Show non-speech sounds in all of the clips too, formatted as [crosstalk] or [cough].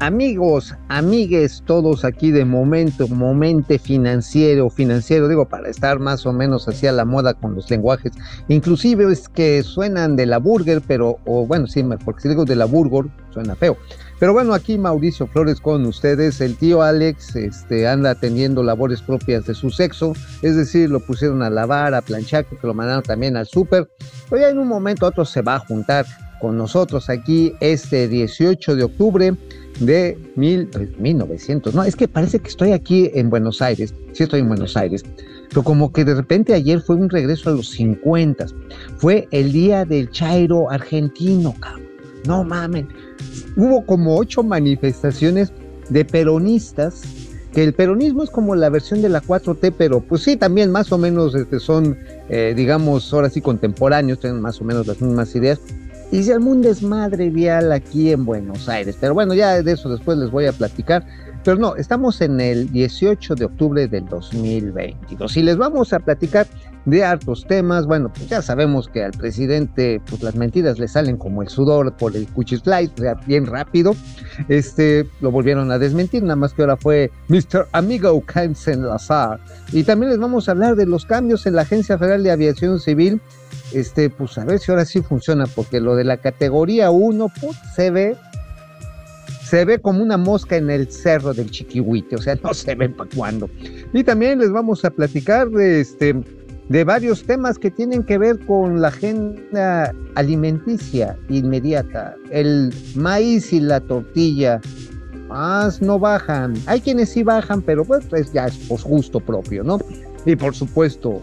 Amigos, amigues, todos aquí de momento, momente financiero, financiero, digo, para estar más o menos hacia la moda con los lenguajes, inclusive es que suenan de la burger, pero, o bueno, sí, porque si digo de la burger, suena feo. Pero bueno, aquí Mauricio Flores con ustedes, el tío Alex este, anda atendiendo labores propias de su sexo, es decir, lo pusieron a lavar, a planchar, que lo mandaron también al súper, pero ya en un momento otro se va a juntar con nosotros aquí este 18 de octubre de mil, 1900. No, es que parece que estoy aquí en Buenos Aires. Sí, estoy en Buenos Aires. Pero como que de repente ayer fue un regreso a los 50. Fue el día del Chairo argentino, cabrón. No mamen. Hubo como ocho manifestaciones de peronistas. Que el peronismo es como la versión de la 4T, pero pues sí, también más o menos este, son, eh, digamos, ahora sí contemporáneos, tienen más o menos las mismas ideas, y se armó un desmadre vial aquí en Buenos Aires. Pero bueno, ya de eso después les voy a platicar. Pero no, estamos en el 18 de octubre del 2022 y les vamos a platicar de hartos temas. Bueno, pues ya sabemos que al presidente pues las mentiras le salen como el sudor por el cuchislide, o sea, bien rápido. Este, lo volvieron a desmentir, nada más que ahora fue Mr. Amigo Kensen Lazar. Y también les vamos a hablar de los cambios en la Agencia Federal de Aviación Civil. Este, pues a ver si ahora sí funciona, porque lo de la categoría 1, pues, se ve se ve como una mosca en el cerro del Chiquihuite, o sea, no se ve para cuándo. Y también les vamos a platicar de este de varios temas que tienen que ver con la agenda alimenticia inmediata. El maíz y la tortilla más no bajan. Hay quienes sí bajan, pero pues, pues ya es por gusto propio, ¿no? Y por supuesto,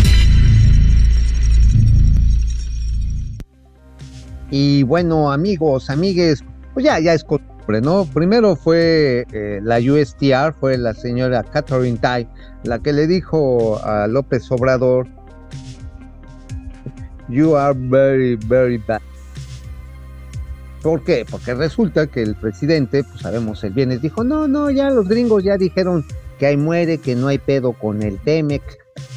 Y bueno, amigos, amigues, pues ya, ya es ¿no? Primero fue eh, la USTR, fue la señora Catherine Tai, la que le dijo a López Obrador, You are very, very bad. ¿Por qué? Porque resulta que el presidente, pues sabemos el bienes, dijo, no, no, ya los gringos ya dijeron que ahí muere, que no hay pedo con el TEMEC,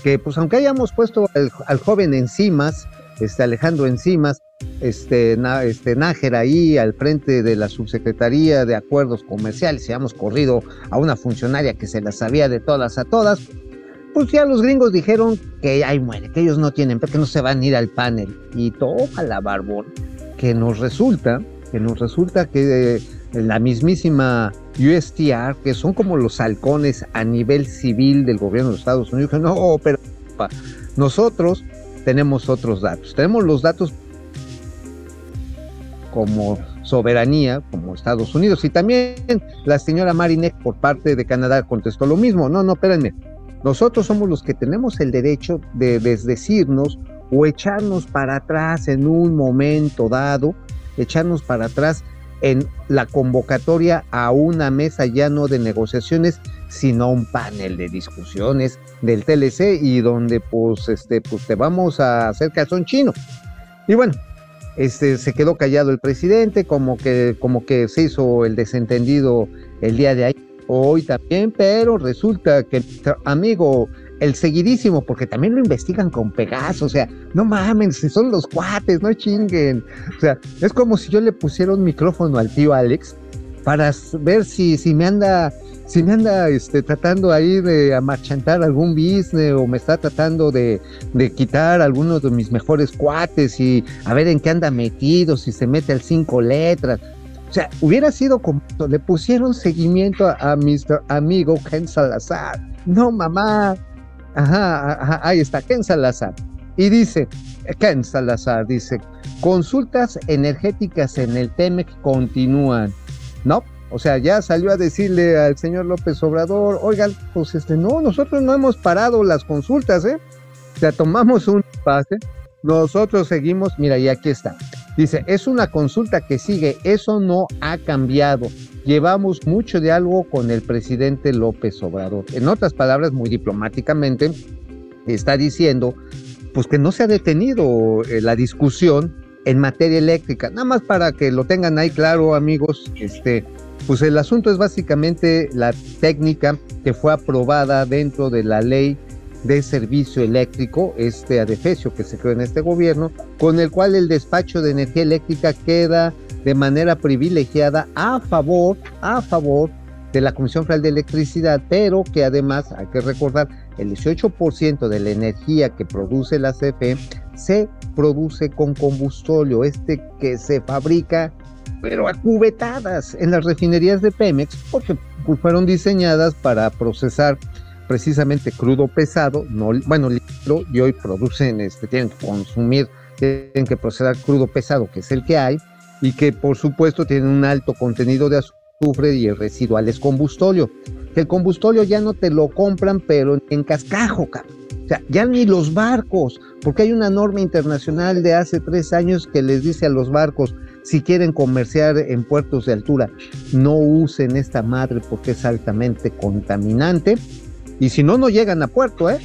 que pues aunque hayamos puesto al, al joven encimas, este Alejandro Encimas, este, este Nájera ahí al frente de la subsecretaría de acuerdos comerciales y hemos corrido a una funcionaria que se las sabía de todas a todas, pues ya los gringos dijeron que ahí muere, que ellos no tienen, que no se van a ir al panel. Y toma la barbón, que nos resulta, que nos resulta que eh, la mismísima USTR, que son como los halcones a nivel civil del gobierno de Estados Unidos, no, pero nosotros tenemos otros datos. Tenemos los datos como soberanía, como Estados Unidos. Y también la señora Marinek por parte de Canadá contestó lo mismo. No, no, espérenme. Nosotros somos los que tenemos el derecho de desdecirnos o echarnos para atrás en un momento dado, echarnos para atrás en la convocatoria a una mesa ya no de negociaciones, sino un panel de discusiones del TLC y donde pues este pues te vamos a hacer calzón chino. Y bueno, este se quedó callado el presidente, como que como que se hizo el desentendido el día de ayer, hoy también, pero resulta que amigo el seguidísimo, porque también lo investigan con Pegaso, o sea, no mames, si son los cuates, no chinguen. O sea, es como si yo le pusiera un micrófono al tío Alex para ver si, si me anda si me anda este, tratando ahí de amarchantar algún business o me está tratando de, de, quitar algunos de mis mejores cuates y a ver en qué anda metido, si se mete al cinco letras. O sea, hubiera sido como le pusieron seguimiento a, a Mr. Amigo Ken Salazar. No, mamá. Ajá, ajá, ahí está, Ken Salazar. Y dice, Ken Salazar dice, consultas energéticas en el TEMEC continúan. No, o sea, ya salió a decirle al señor López Obrador, oigan, pues este, no, nosotros no hemos parado las consultas, ¿eh? O sea, tomamos un pase, nosotros seguimos, mira, y aquí está. Dice, es una consulta que sigue, eso no ha cambiado. llevamos mucho diálogo con el presidente López Obrador. En otras palabras, muy diplomáticamente, está diciendo pues que no se ha detenido eh, la discusión en materia eléctrica. Nada más para que lo tengan ahí claro, amigos, este, pues el asunto es básicamente la técnica que fue aprobada dentro de la ley de servicio eléctrico, este adefesio que se creó en este gobierno, con el cual el despacho de energía eléctrica queda de manera privilegiada a favor, a favor de la Comisión Federal de Electricidad, pero que además hay que recordar el 18% de la energía que produce la CFE se produce con combustóleo, este que se fabrica pero a cubetadas en las refinerías de Pemex, porque fueron diseñadas para procesar precisamente crudo pesado, no, bueno, y hoy producen, este, tienen que consumir, tienen que procesar crudo pesado, que es el que hay, y que por supuesto tienen un alto contenido de azufre y el residual es combustóleo. El combustóleo ya no te lo compran, pero en cascajo. O sea, ya ni los barcos, porque hay una norma internacional de hace tres años que les dice a los barcos, si quieren comerciar en puertos de altura, no usen esta madre porque es altamente contaminante. Y si no, no llegan a puerto, ¿eh?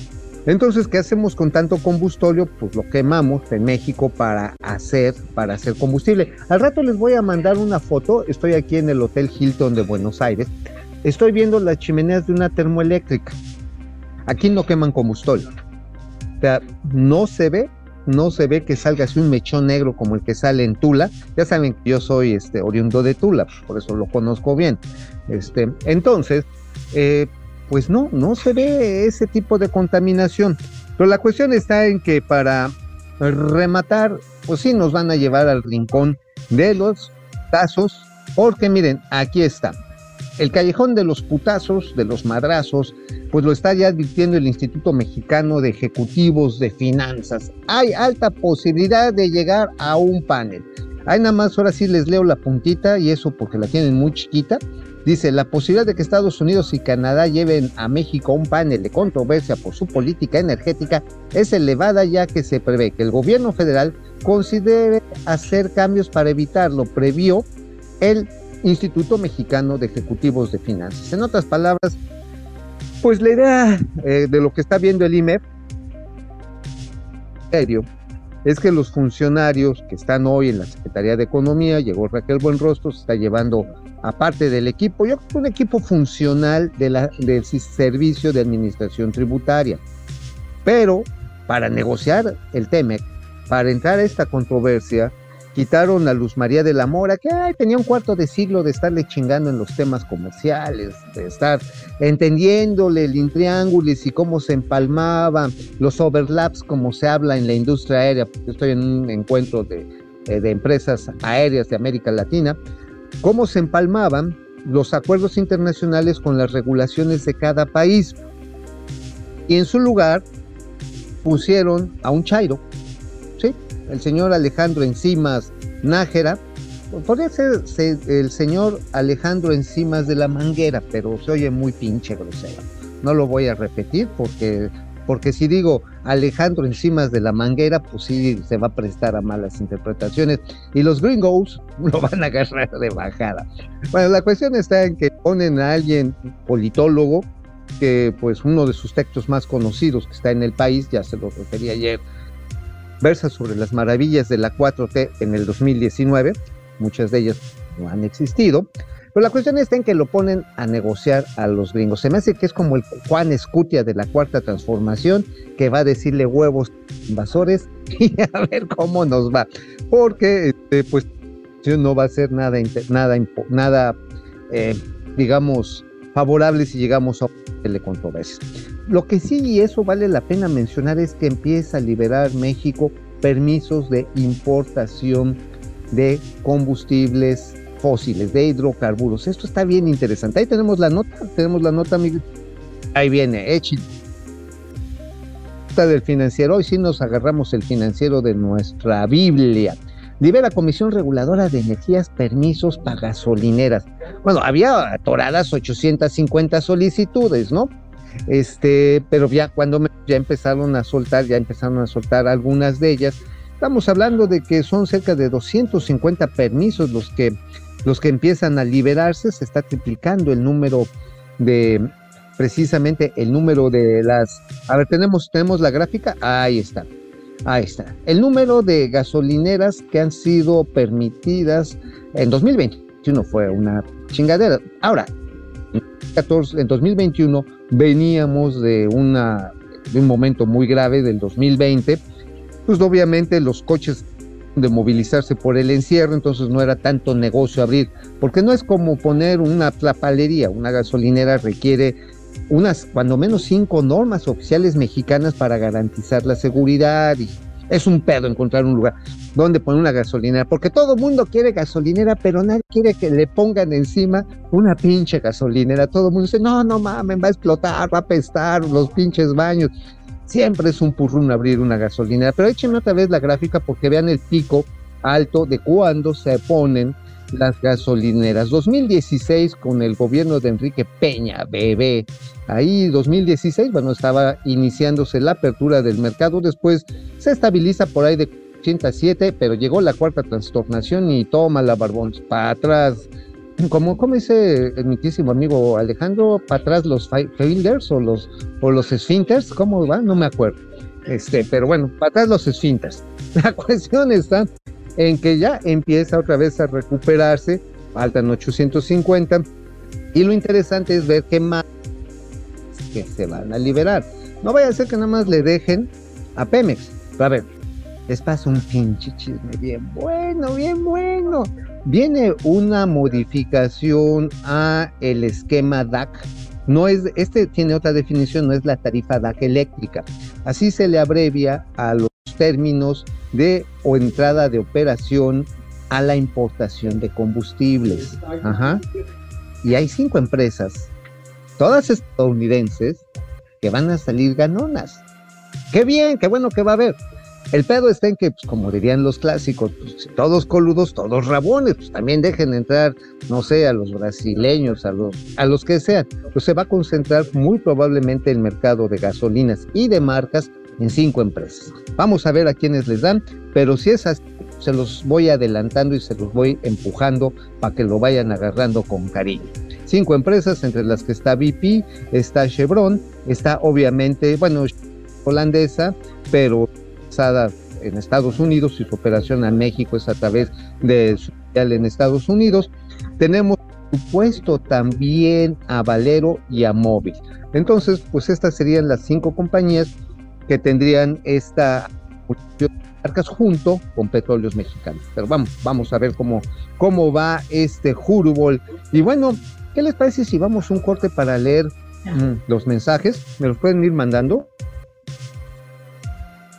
Entonces, ¿qué hacemos con tanto combustóleo? Pues lo quemamos en México para hacer, para hacer combustible. Al rato les voy a mandar una foto. Estoy aquí en el Hotel Hilton de Buenos Aires. Estoy viendo las chimeneas de una termoeléctrica. Aquí no queman combustóleo. O sea, no se ve, no se ve que salga así un mechón negro como el que sale en Tula. Ya saben que yo soy este, oriundo de Tula, por eso lo conozco bien. Este, entonces, eh, pues no, no se ve ese tipo de contaminación. Pero la cuestión está en que para rematar, pues sí nos van a llevar al rincón de los tazos, porque miren, aquí está. El callejón de los putazos, de los madrazos, pues lo está ya advirtiendo el Instituto Mexicano de Ejecutivos de Finanzas. Hay alta posibilidad de llegar a un panel. Hay nada más, ahora sí les leo la puntita y eso porque la tienen muy chiquita. Dice, la posibilidad de que Estados Unidos y Canadá lleven a México un panel de controversia por su política energética es elevada ya que se prevé que el gobierno federal considere hacer cambios para evitarlo, previó el Instituto Mexicano de Ejecutivos de Finanzas. En otras palabras, pues la idea eh, de lo que está viendo el IMEP es que los funcionarios que están hoy en la Secretaría de Economía, llegó Raquel Buenrostro, se está llevando aparte del equipo, yo creo un equipo funcional del servicio de administración tributaria. Pero para negociar el TEMEC, para entrar a esta controversia, quitaron a Luz María de la Mora, que tenía un cuarto de siglo de estarle chingando en los temas comerciales, de estar entendiéndole el intriángulis y cómo se empalmaban los overlaps, como se habla en la industria aérea, porque estoy en un encuentro de, eh, de empresas aéreas de América Latina, cómo se empalmaban los acuerdos internacionales con las regulaciones de cada país. Y en su lugar pusieron a un Chairo. El señor Alejandro Encimas Nájera, podría ser el señor Alejandro Encimas de la Manguera, pero se oye muy pinche grosero. No lo voy a repetir porque, porque si digo Alejandro Encimas de la Manguera, pues sí se va a prestar a malas interpretaciones y los gringos [laughs] lo van a agarrar de bajada. Bueno, la cuestión está en que ponen a alguien politólogo que pues uno de sus textos más conocidos que está en el país, ya se lo referí ayer, versa sobre las maravillas de la 4T en el 2019, muchas de ellas no han existido, pero la cuestión está en que lo ponen a negociar a los gringos. Se me hace que es como el Juan Escutia de la cuarta transformación, que va a decirle huevos invasores [laughs] y a ver cómo nos va. Porque, este, pues, no va a ser nada, nada, eh, digamos, favorable si llegamos a una controversia. Lo que sí, y eso vale la pena mencionar, es que empieza a liberar México permisos de importación de combustibles fósiles, de hidrocarburos. Esto está bien interesante. Ahí tenemos la nota, tenemos la nota. Ahí viene, échale. del financiero. Hoy sí nos agarramos el financiero de nuestra Biblia. Libera Comisión Reguladora de Energías permisos para gasolineras. Bueno, había atoradas 850 solicitudes, ¿no? Este, pero ya cuando ya empezaron a soltar, ya empezaron a soltar algunas de ellas. Estamos hablando de que son cerca de 250 permisos los que los que empiezan a liberarse, se está triplicando el número de, precisamente el número de las, a ver, tenemos, tenemos la gráfica, ahí está, ahí está, el número de gasolineras que han sido permitidas en 2021 fue una chingadera. Ahora, en 2021 veníamos de, una, un momento muy grave del 2020, pues obviamente los coches de movilizarse por el encierro, entonces no era tanto negocio abrir, porque no es como poner una plapalería, una gasolinera requiere unas, cuando menos cinco normas oficiales mexicanas para garantizar la seguridad y es un pedo encontrar un lugar donde poner una gasolinera, porque todo el mundo quiere gasolinera, pero nadie quiere que le pongan encima una pinche gasolinera. Todo el mundo dice, no, no mames, va a explotar, va a apestar los pinches baños. Siempre es un purrún abrir una gasolinera, pero échenme otra vez la gráfica porque vean el pico alto de cuando se ponen las gasolineras. 2016 con el gobierno de Enrique Peña, bebé. Ahí 2016, bueno, estaba iniciándose la apertura del mercado, después se estabiliza por ahí de 87, pero llegó la cuarta trastornación y toma la barbón para atrás. Como, como dice el mitísimo amigo Alejandro, para atrás los fielders o los, o los ¿cómo va? No me acuerdo. Este, pero bueno, para atrás los esfínteres. [laughs] La cuestión está en que ya empieza otra vez a recuperarse, faltan 850, y lo interesante es ver qué más que se van a liberar. No vaya a ser que nada más le dejen a Pemex. A ver, les paso un pinche chisme bien bueno, bien bueno. Viene una modificación a el esquema DAC. No es, este tiene otra definición, no es la tarifa DAC eléctrica. Así se le abrevia a los términos de o entrada de operación a la importación de combustibles. Y hay cinco empresas, todas estadounidenses, que van a salir ganonas. Qué bien, qué bueno que va a haber. El pedo está en que, pues, como dirían los clásicos, pues, todos coludos, todos rabones, pues también dejen entrar, no sé, a los brasileños, a los, a los que sean. Pues se va a concentrar muy probablemente el mercado de gasolinas y de marcas en cinco empresas. Vamos a ver a quiénes les dan, pero si es así, se los voy adelantando y se los voy empujando para que lo vayan agarrando con cariño. Cinco empresas, entre las que está BP, está Chevron, está obviamente, bueno, holandesa, pero en Estados Unidos y su operación en México es a través de su en Estados Unidos. Tenemos supuesto también a Valero y a Móvil. Entonces, pues estas serían las cinco compañías que tendrían esta marcas junto con petróleos mexicanos. Pero vamos, vamos a ver cómo, cómo va este Jurubol. Y bueno, ¿qué les parece si vamos un corte para leer mm, los mensajes? ¿Me los pueden ir mandando?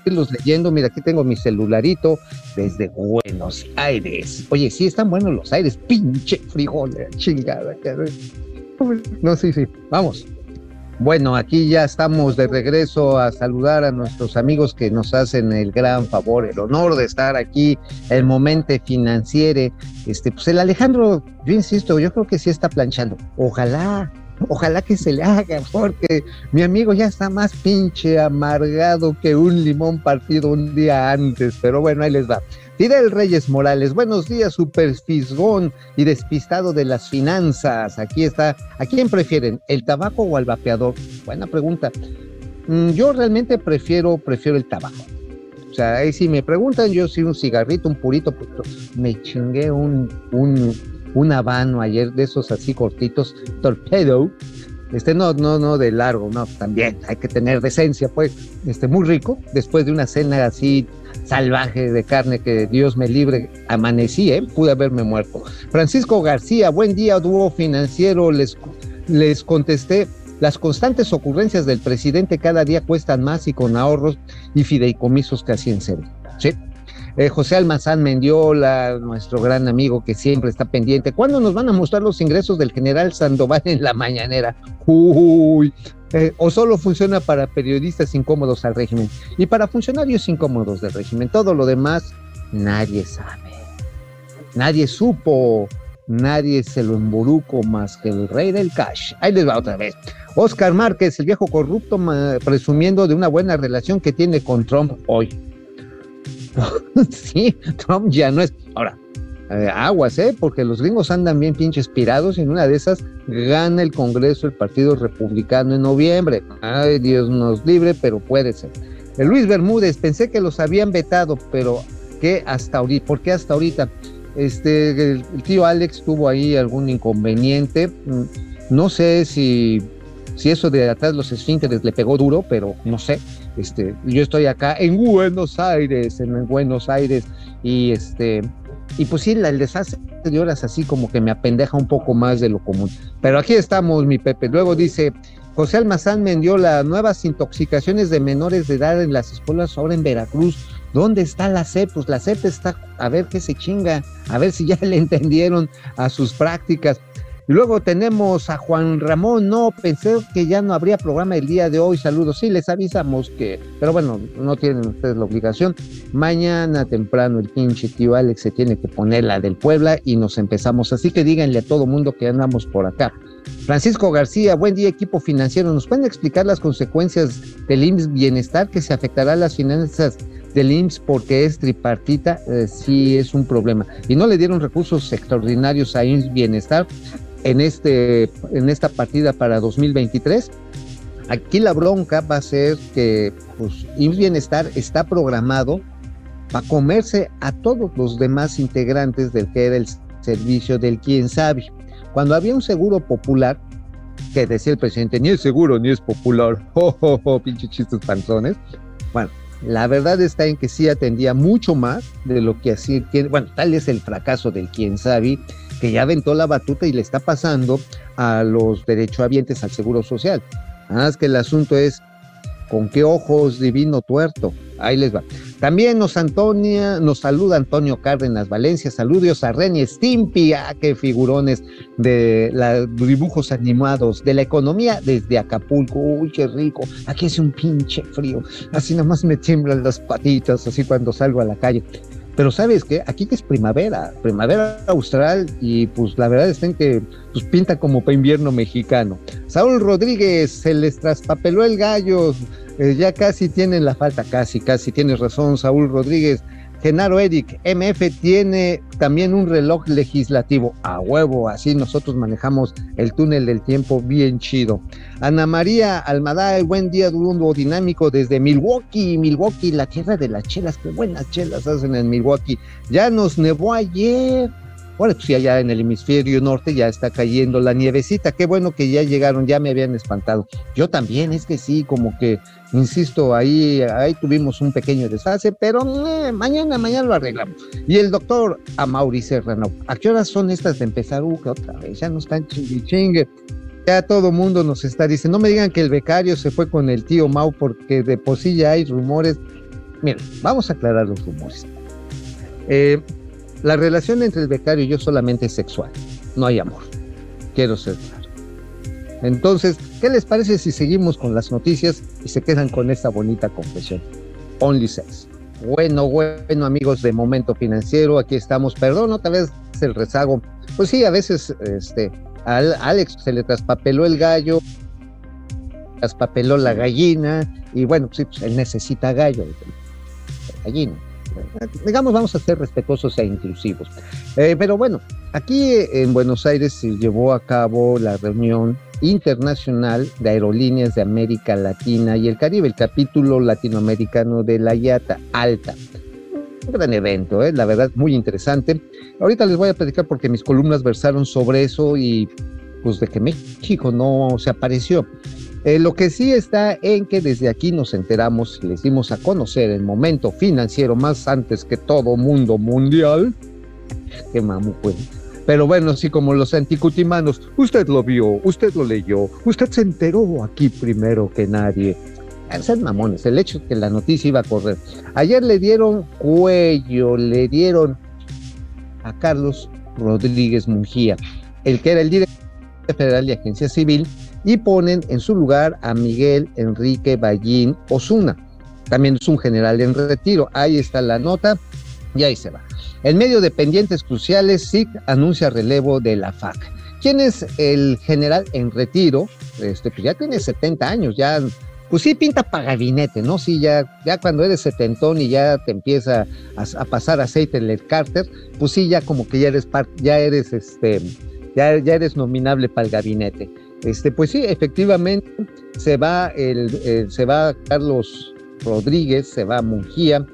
irlos leyendo. Mira, aquí tengo mi celularito desde Buenos Aires. Oye, sí están buenos los aires, pinche frijol, eh, chingada. No, sí, sí, vamos. Bueno, aquí ya estamos de regreso a saludar a nuestros amigos que nos hacen el gran favor, el honor de estar aquí, el momento financiero. Este, pues el Alejandro, yo insisto, yo creo que sí está planchando. Ojalá, Ojalá que se le haga, porque mi amigo ya está más pinche amargado que un limón partido un día antes. Pero bueno, ahí les va. Fidel Reyes Morales, buenos días, super fisgón y despistado de las finanzas. Aquí está. ¿A quién prefieren, el tabaco o al vapeador? Buena pregunta. Mm, yo realmente prefiero, prefiero el tabaco. O sea, ahí si me preguntan, yo sí un cigarrito, un purito, pues, me chingué un, un un habano ayer de esos así cortitos, torpedo, este no, no, no de largo, no, también hay que tener decencia, pues, este muy rico, después de una cena así salvaje de carne que Dios me libre, amanecí, ¿eh? pude haberme muerto. Francisco García, buen día, dúo financiero, les, les contesté, las constantes ocurrencias del presidente cada día cuestan más y con ahorros y fideicomisos casi en serio. Sí, eh, José Almazán Mendiola, nuestro gran amigo que siempre está pendiente. ¿Cuándo nos van a mostrar los ingresos del general Sandoval en la mañanera? Uy, eh, o solo funciona para periodistas incómodos al régimen y para funcionarios incómodos del régimen. Todo lo demás, nadie sabe. Nadie supo, nadie se lo emboruco más que el rey del cash. Ahí les va otra vez. Oscar Márquez, el viejo corrupto, presumiendo de una buena relación que tiene con Trump hoy. [laughs] sí, Trump ya no es. Ahora, eh, aguas, ¿eh? Porque los gringos andan bien pinches pirados y en una de esas gana el Congreso el Partido Republicano en noviembre. Ay, Dios nos libre, pero puede ser. El Luis Bermúdez, pensé que los habían vetado, pero ¿qué hasta ahorita? ¿Por qué hasta ahorita? Este, el, el tío Alex tuvo ahí algún inconveniente. Mm, no sé si, si eso de atrás los esfínteres le pegó duro, pero no sé. Este, yo estoy acá en Buenos Aires, en Buenos Aires, y este, y pues sí, el desastre de horas así como que me apendeja un poco más de lo común. Pero aquí estamos, mi Pepe. Luego dice, José Almazán las nuevas intoxicaciones de menores de edad en las escuelas ahora en Veracruz. ¿Dónde está la CEP? Pues la CEP está a ver qué se chinga, a ver si ya [laughs] le entendieron a sus prácticas. Y luego tenemos a Juan Ramón, no, pensé que ya no habría programa el día de hoy, saludos, sí, les avisamos que, pero bueno, no tienen ustedes la obligación, mañana temprano el pinche tío Alex se tiene que poner la del Puebla y nos empezamos, así que díganle a todo mundo que andamos por acá. Francisco García, buen día equipo financiero, ¿nos pueden explicar las consecuencias del IMSS Bienestar que se afectará a las finanzas del IMSS porque es tripartita, eh, sí es un problema. Y no le dieron recursos extraordinarios a IMSS Bienestar, en, este, en esta partida para 2023. Aquí la bronca va a ser que pues, Bienestar está programado para comerse a todos los demás integrantes del que era el servicio del quien sabe. Cuando había un seguro popular, que decía el presidente, ni es seguro ni es popular, [laughs] oh, pinche chistes panzones. Bueno, la verdad está en que sí atendía mucho más de lo que hacía, bueno, tal es el fracaso del quien sabe, que ya aventó la batuta y le está pasando a los derechohabientes al Seguro Social. Nada más que el asunto es con qué ojos divino tuerto. Ahí les va. También nos Antonia, nos saluda Antonio Cárdenas Valencia, saludos a Reni Stimpy, ah, qué figurones de los dibujos animados de la economía desde Acapulco. Uy, qué rico. Aquí hace un pinche frío. Así nomás me tiemblan las patitas, así cuando salgo a la calle. Pero sabes que aquí que es primavera, primavera austral y pues la verdad es que pues pinta como para invierno mexicano. Saúl Rodríguez se les traspapeló el gallo, eh, ya casi tienen la falta, casi, casi tienes razón, Saúl Rodríguez. Genaro Eric, MF tiene también un reloj legislativo a huevo, así nosotros manejamos el túnel del tiempo bien chido. Ana María Almaday, buen día, mundo dinámico desde Milwaukee, Milwaukee, la tierra de las chelas, qué buenas chelas hacen en Milwaukee. Ya nos nevó ayer, bueno, pues ya en el hemisferio norte ya está cayendo la nievecita. Qué bueno que ya llegaron, ya me habían espantado. Yo también, es que sí, como que, insisto, ahí, ahí tuvimos un pequeño desfase, pero eh, mañana, mañana lo arreglamos. Y el doctor Amaury Serrano, ¿a qué horas son estas de empezar? Uh, otra vez, ya no están chingue chingue. Ya todo mundo nos está diciendo, no me digan que el becario se fue con el tío Mau porque de ya hay rumores. Miren, vamos a aclarar los rumores. Eh, la relación entre el becario y yo solamente es sexual, no hay amor. Quiero ser claro. Entonces, ¿qué les parece si seguimos con las noticias y se quedan con esta bonita confesión? Only sex. Bueno, bueno, amigos de Momento Financiero, aquí estamos. Perdón, otra vez el rezago. Pues sí, a veces este, al Alex se le traspapeló el gallo, traspapeló la gallina, y bueno, sí, pues él necesita gallo, gallina digamos, vamos a ser respetuosos e inclusivos. Eh, pero bueno, aquí en Buenos Aires se llevó a cabo la reunión internacional de aerolíneas de América Latina y el Caribe, el capítulo latinoamericano de la IATA Alta. Un gran evento, ¿eh? la verdad, muy interesante. Ahorita les voy a platicar porque mis columnas versaron sobre eso y pues de que México no se apareció. Eh, lo que sí está en que desde aquí nos enteramos, les dimos a conocer el momento financiero más antes que todo mundo mundial. Qué mamu, pues. Pero bueno, así como los anticutimanos, usted lo vio, usted lo leyó, usted se enteró aquí primero que nadie. Sean mamones, el hecho de que la noticia iba a correr. Ayer le dieron cuello, le dieron a Carlos Rodríguez Mujía, el que era el director federal de Agencia Civil, y ponen en su lugar a Miguel Enrique Ballín Osuna. También es un general en retiro. Ahí está la nota y ahí se va. En medio de pendientes cruciales, SIC anuncia relevo de la FAC. ¿Quién es el general en retiro? Este, pues ya tiene 70 años, ya pues sí pinta para gabinete, ¿no? Sí, ya, ya cuando eres setentón y ya te empieza a, pasar aceite en el cárter, pues sí, ya como que ya eres ya eres este, ya, ya eres nominable para el gabinete. Este, pues sí, efectivamente, se va el, se va Carlos Rodríguez, se va Mungía,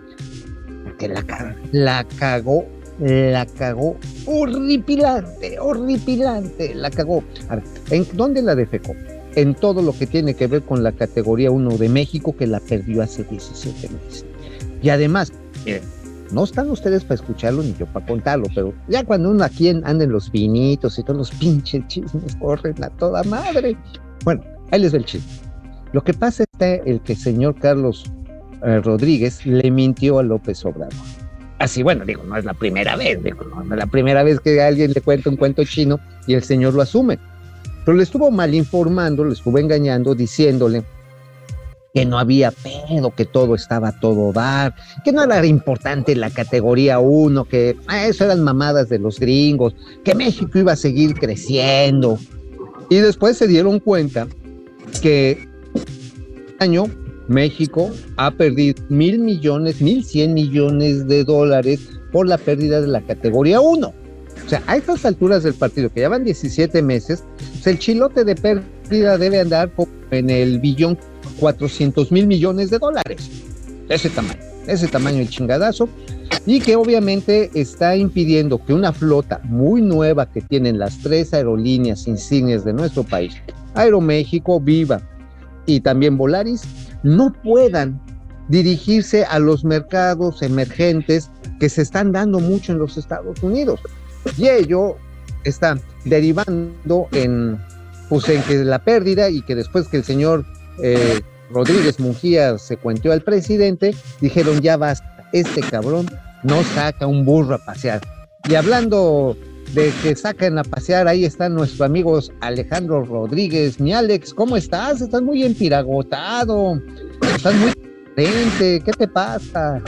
la cagó, la cagó horripilante, horripilante, la cagó. ¿en dónde la defecó? En todo lo que tiene que ver con la categoría 1 de México, que la perdió hace 17 meses. Y además, no están ustedes para escucharlo ni yo para contarlo, pero ya cuando uno aquí anden los vinitos y todos los pinches chismes corren a toda madre. Bueno, ahí les ve el chisme. Lo que pasa es el que señor Carlos eh, Rodríguez le mintió a López Obrador. Así, bueno, digo, no es la primera vez, digo, no es la primera vez que alguien le cuenta un cuento chino y el señor lo asume. Pero le estuvo mal informando, le estuvo engañando, diciéndole que no había pedo, que todo estaba todo dar, que no era importante la categoría 1, que ah, eso eran mamadas de los gringos, que México iba a seguir creciendo. Y después se dieron cuenta que año México ha perdido mil millones, mil cien millones de dólares por la pérdida de la categoría 1. O sea, a estas alturas del partido, que ya van 17 meses, pues el chilote de pérdida debe andar en el billón 400 mil millones de dólares. Ese tamaño, ese tamaño de chingadazo. Y que obviamente está impidiendo que una flota muy nueva que tienen las tres aerolíneas insignias de nuestro país, Aeroméxico, Viva y también Volaris, no puedan dirigirse a los mercados emergentes que se están dando mucho en los Estados Unidos. Y ello está derivando en, pues, en que la pérdida y que después que el señor eh, Rodríguez Mungía se cuenteó al presidente, dijeron ya basta, este cabrón no saca un burro a pasear. Y hablando de que sacan a pasear, ahí están nuestros amigos Alejandro Rodríguez, mi Alex, ¿cómo estás? Estás muy empiragotado, estás muy diferente, ¿qué te pasa?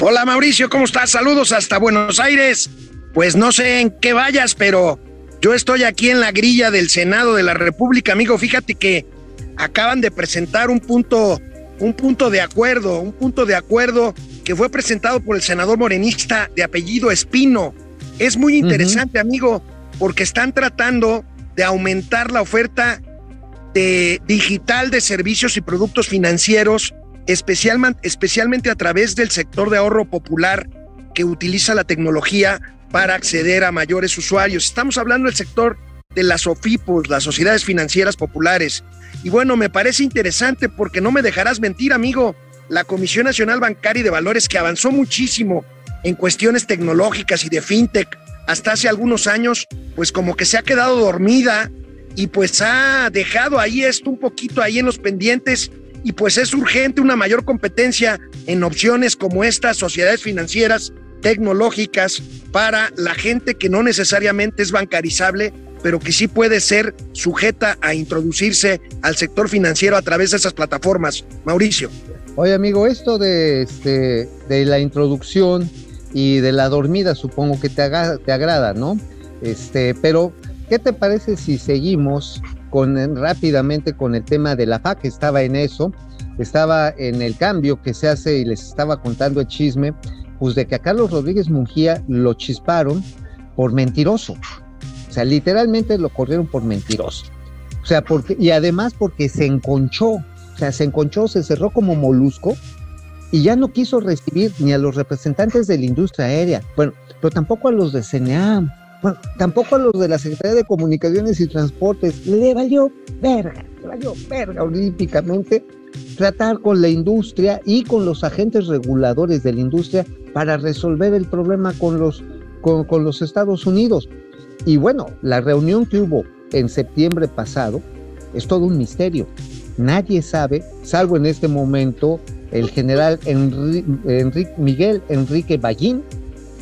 Hola Mauricio, ¿cómo estás? Saludos hasta Buenos Aires. Pues no sé en qué vayas, pero yo estoy aquí en la grilla del Senado de la República, amigo. Fíjate que acaban de presentar un punto, un punto de acuerdo, un punto de acuerdo que fue presentado por el senador morenista de apellido Espino. Es muy interesante, amigo, porque están tratando de aumentar la oferta de digital de servicios y productos financieros, especialmente, especialmente a través del sector de ahorro popular que utiliza la tecnología para acceder a mayores usuarios. Estamos hablando del sector de las OFIPOS, las sociedades financieras populares. Y bueno, me parece interesante porque no me dejarás mentir, amigo, la Comisión Nacional Bancaria y de Valores que avanzó muchísimo en cuestiones tecnológicas y de fintech hasta hace algunos años, pues como que se ha quedado dormida y pues ha dejado ahí esto un poquito ahí en los pendientes y pues es urgente una mayor competencia en opciones como estas sociedades financieras tecnológicas para la gente que no necesariamente es bancarizable pero que sí puede ser sujeta a introducirse al sector financiero a través de esas plataformas. Mauricio. Oye, amigo, esto de, este, de la introducción y de la dormida supongo que te, te agrada, ¿no? Este, pero, ¿qué te parece si seguimos con, rápidamente con el tema de la FA, que estaba en eso, estaba en el cambio que se hace y les estaba contando el chisme, pues de que a Carlos Rodríguez Mungía lo chisparon por mentiroso. O sea, literalmente lo corrieron por mentiroso. O sea, porque, y además porque se enconchó, o sea, se enconchó, se cerró como molusco y ya no quiso recibir ni a los representantes de la industria aérea, bueno, pero tampoco a los de CNA, bueno, tampoco a los de la Secretaría de Comunicaciones y Transportes, le valió verga, le valió verga olímpicamente tratar con la industria y con los agentes reguladores de la industria para resolver el problema con los, con, los Estados Unidos. Y bueno, la reunión que hubo en septiembre pasado es todo un misterio. Nadie sabe, salvo en este momento el general Miguel Enrique Ballín,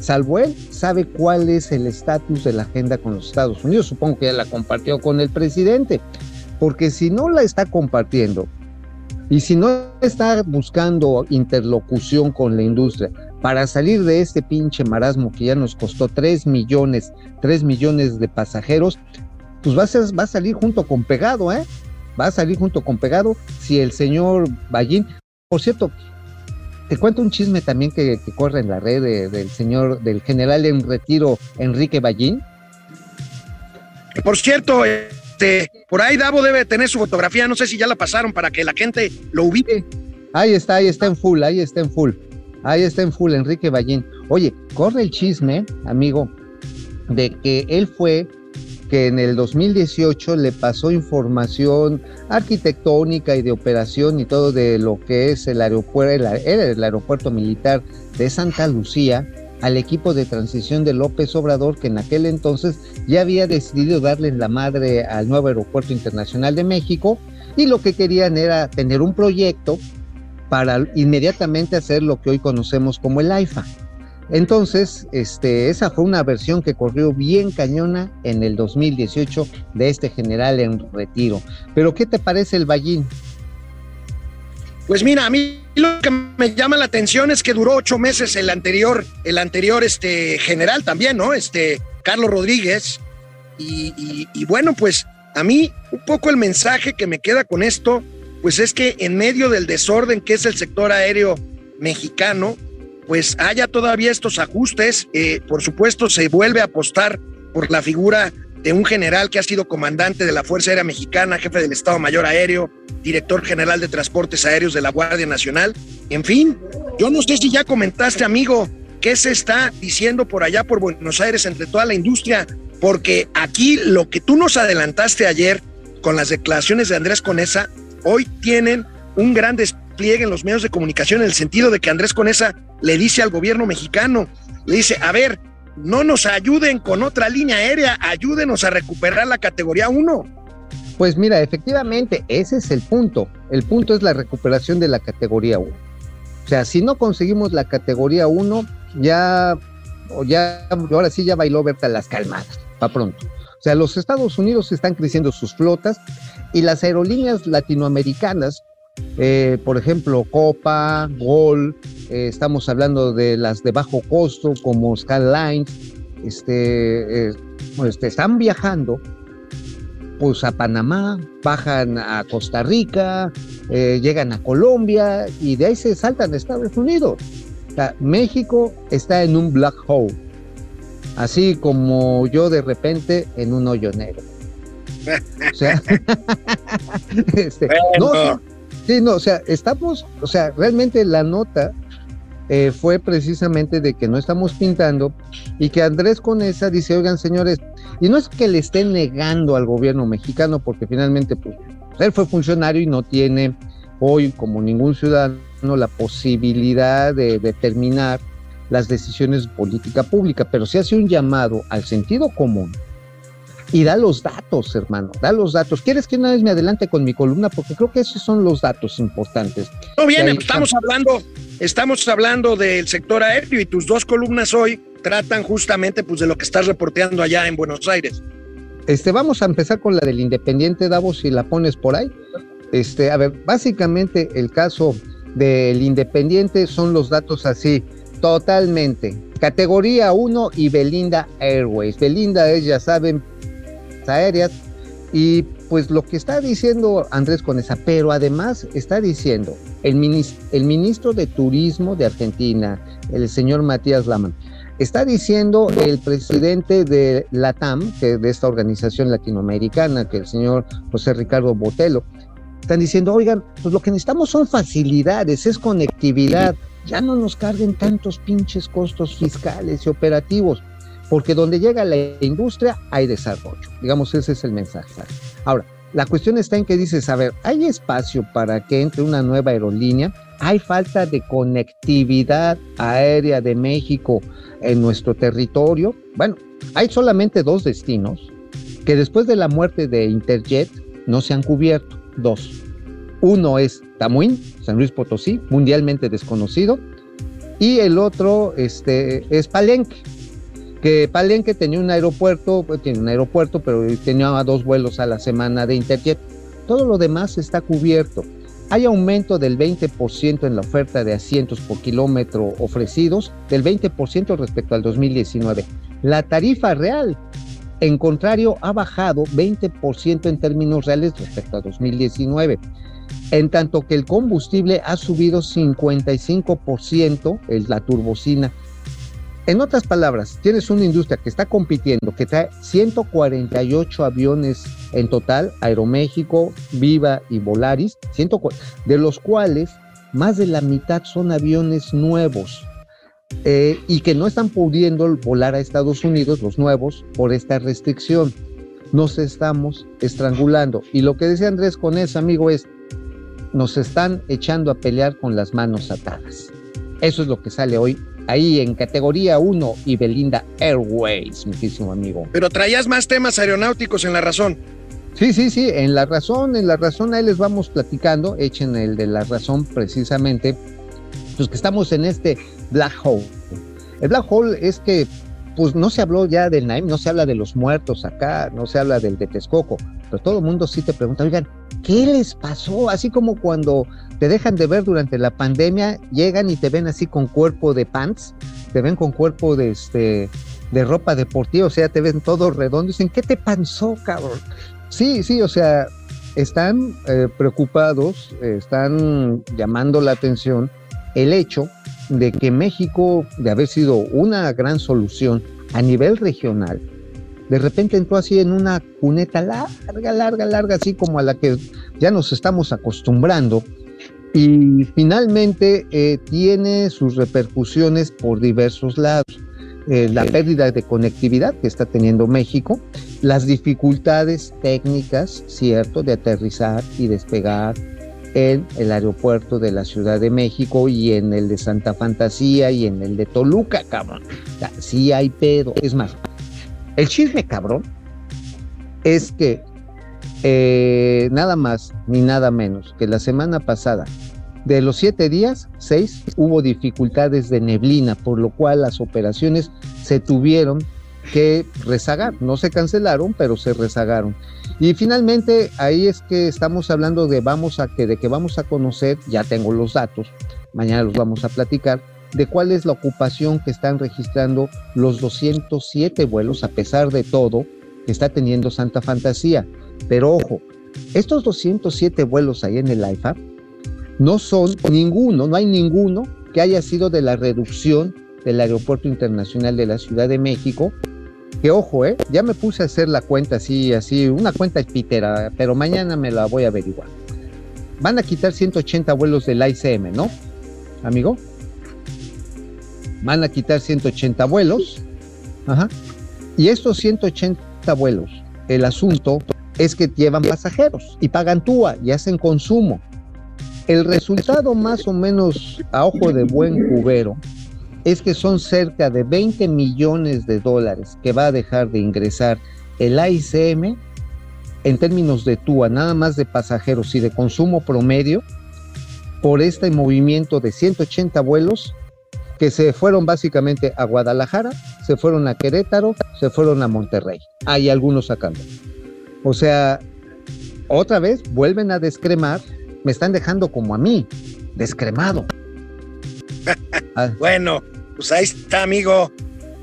salvo él, sabe cuál es el estatus de la agenda con los Estados Unidos. Supongo que ya la compartió con el presidente, porque si no la está compartiendo y si no está buscando interlocución con la industria para salir de este pinche marasmo que ya nos costó 3 millones, 3 millones de pasajeros, pues va a, va a salir junto con pegado, ¿eh? va a salir junto con pegado si el señor Ballín, por cierto, te cuento un chisme también que, corre en la red del señor, del general en retiro Enrique Ballín. Por cierto, este, por ahí Davo debe tener su fotografía, no sé si ya la pasaron para que la gente lo ubique. Ahí está, ahí está en full, ahí está en full. Ahí está en full Enrique Ballín. Oye, corre el chisme, amigo, de que él fue que en el 2018 le pasó información arquitectónica y de operación y todo de lo que es el aeropuerto, era el aeropuerto militar de Santa Lucía al equipo de transición de López Obrador, que en aquel entonces ya había decidido darle la madre al nuevo aeropuerto internacional de México y lo que querían era tener un proyecto para inmediatamente hacer lo que hoy conocemos como el AIFA. Entonces, este, esa fue una versión que corrió bien cañona en el 2018 de este general en retiro. Pero, ¿qué te parece el Ballín? Pues mira, a mí lo que me llama la atención es que duró ocho meses el anterior, el anterior este, general también, ¿no? Este, Carlos Rodríguez. Y, y bueno, pues a mí un poco el mensaje que me queda con esto, pues es que en medio del desorden que es el sector aéreo mexicano, pues haya todavía estos ajustes. Eh, por supuesto, se vuelve a apostar por la figura de un general que ha sido comandante de la Fuerza Aérea Mexicana, jefe del Estado Mayor Aéreo, director general de Transportes Aéreos de la Guardia Nacional. En fin, yo no sé si ya comentaste, amigo, qué se está diciendo por allá por Buenos Aires entre toda la industria, porque aquí lo que tú nos adelantaste ayer con las declaraciones de Andrés Conesa, hoy tienen un gran despliegue en los medios de comunicación en el sentido de que Andrés Conesa le dice al gobierno mexicano, le dice, a ver, no nos ayuden con otra línea aérea, ayúdenos a recuperar la categoría 1. Pues mira, efectivamente, ese es el punto. El punto es la recuperación de la categoría 1. O sea, si no conseguimos la categoría 1, ya, ya, ahora sí ya bailó Berta las calmadas, para pronto. O sea, los Estados Unidos están creciendo sus flotas y las aerolíneas latinoamericanas eh, por ejemplo, Copa, Gol, eh, estamos hablando de las de bajo costo como Skylines, este, eh, pues están viajando pues a Panamá, bajan a Costa Rica, llegan a Colombia y de ahí se saltan a Estados Unidos. México está en un black hole, así como yo de repente en un hoyo negro. O sea, [laughs] este, no, Sí, no, o sea, estamos, o sea, realmente la nota eh, fue precisamente de que no estamos pintando y que Andrés Conesa dice, oigan señores, y no es que le estén negando al gobierno mexicano, porque finalmente pues, él fue funcionario y no tiene hoy, como ningún ciudadano, la posibilidad de determinar las decisiones de política pública, pero se hace un llamado al sentido común y da los datos, hermano, da los datos. ¿Quieres que una vez me adelante con mi columna? Porque creo que esos son los datos importantes. No, bien, estamos hablando, estamos hablando del sector aéreo y tus dos columnas hoy tratan justamente pues de lo que estás reporteando allá en Buenos Aires. Este, vamos a empezar con la del Independiente Davos, si la pones por ahí. Este, a ver, básicamente el caso del Independiente son los datos así, totalmente. Categoría 1 y Belinda Airways. Belinda es, ya saben, aéreas. Y pues lo que está diciendo Andrés Conesa, pero además está diciendo el ministro, el ministro de Turismo de Argentina, el señor Matías Laman, está diciendo el presidente de la TAM, que de esta organización latinoamericana, que el señor José Ricardo Botelo, están diciendo, oigan, pues lo que necesitamos son facilidades, es conectividad, ya no nos carguen tantos pinches costos fiscales y operativos porque donde llega la industria hay desarrollo. Digamos, ese es el mensaje. Ahora, la cuestión está en que dices, a ver, ¿hay espacio para que entre una nueva aerolínea? ¿Hay falta de conectividad aérea de México en nuestro territorio? Bueno, hay solamente dos destinos que después de la muerte de Interjet no se han cubierto. Dos. Uno es Tamuín, San Luis Potosí, mundialmente desconocido, y el otro este, es Palenque, que Palenque tenía un aeropuerto, pues, tiene un aeropuerto, pero tenía dos vuelos a la semana de Interjet. Todo lo demás está cubierto. Hay aumento del 20% en la oferta de asientos por kilómetro ofrecidos, del 20% respecto al 2019. La tarifa real En contrario, ha bajado 20% en términos reales respecto a 2019. En tanto que el combustible ha subido 55%, es la turbocina. En otras palabras, tienes una industria que está compitiendo, que trae 148 aviones en total, Aeroméxico, Viva y Volaris, de los cuales más de la mitad son aviones nuevos eh, y que no están pudiendo volar a Estados Unidos, los nuevos, por esta restricción. Nos estamos estrangulando. Y lo que decía Andrés con eso, amigo, es, nos están echando a pelear con las manos atadas. Eso es lo que sale hoy ahí en categoría 1 y Belinda Airways, muchísimo amigo. Pero traías más temas aeronáuticos en la razón. Sí, sí, sí, en la razón, en la razón ahí les vamos platicando, echen el de la razón precisamente, pues que estamos en este black hole. El black hole es que, pues no se habló ya del Naim, no se habla de los muertos acá, no se habla del de Texcoco, pero todo el mundo sí te pregunta, oigan, ¿qué les pasó? Así como cuando te dejan de ver durante la pandemia, llegan y te ven así con cuerpo de pants, te ven con cuerpo de este de ropa deportiva, o sea, te ven todo redondo, dicen, ¿qué te pasó, cabrón? Sí, sí, o sea, están eh, preocupados, están llamando la atención el hecho de que México, de haber sido una gran solución a nivel regional, de repente entró así en una cuneta larga, larga, larga, así como a la que ya nos estamos acostumbrando, y finalmente eh, tiene sus repercusiones por diversos lados. Eh, la pérdida de conectividad que está teniendo México, las dificultades técnicas, cierto, de aterrizar y despegar en el aeropuerto de la Ciudad de México y en el de Santa Fantasía y en el de Toluca, cabrón. O sí hay pedo. Es más, el chisme, cabrón, es que eh, nada más ni nada menos que la semana pasada de los siete días, seis hubo dificultades de neblina, por lo cual las operaciones se tuvieron que rezagar. No se cancelaron, pero se rezagaron. Y finalmente ahí es que estamos hablando de vamos a que de que vamos a conocer, ya tengo los datos, mañana los vamos a platicar de cuál es la ocupación que están registrando los 207 vuelos a pesar de todo que está teniendo Santa Fantasía. Pero ojo, estos 207 vuelos ahí en el IFA no son ninguno, no hay ninguno que haya sido de la reducción del Aeropuerto Internacional de la Ciudad de México. Que ojo, ¿eh? ya me puse a hacer la cuenta así, así, una cuenta espítera, pero mañana me la voy a averiguar. Van a quitar 180 vuelos del ICM, ¿no? Amigo. Van a quitar 180 vuelos. Ajá. Y estos 180 vuelos, el asunto es que llevan pasajeros y pagan TUA y hacen consumo. El resultado más o menos a ojo de buen cubero es que son cerca de 20 millones de dólares que va a dejar de ingresar el AICM en términos de TUA, nada más de pasajeros y de consumo promedio, por este movimiento de 180 vuelos que se fueron básicamente a Guadalajara, se fueron a Querétaro, se fueron a Monterrey. Hay algunos sacando. O sea, otra vez vuelven a descremar me están dejando como a mí, descremado. [laughs] Ah. bueno, pues ahí está, amigo.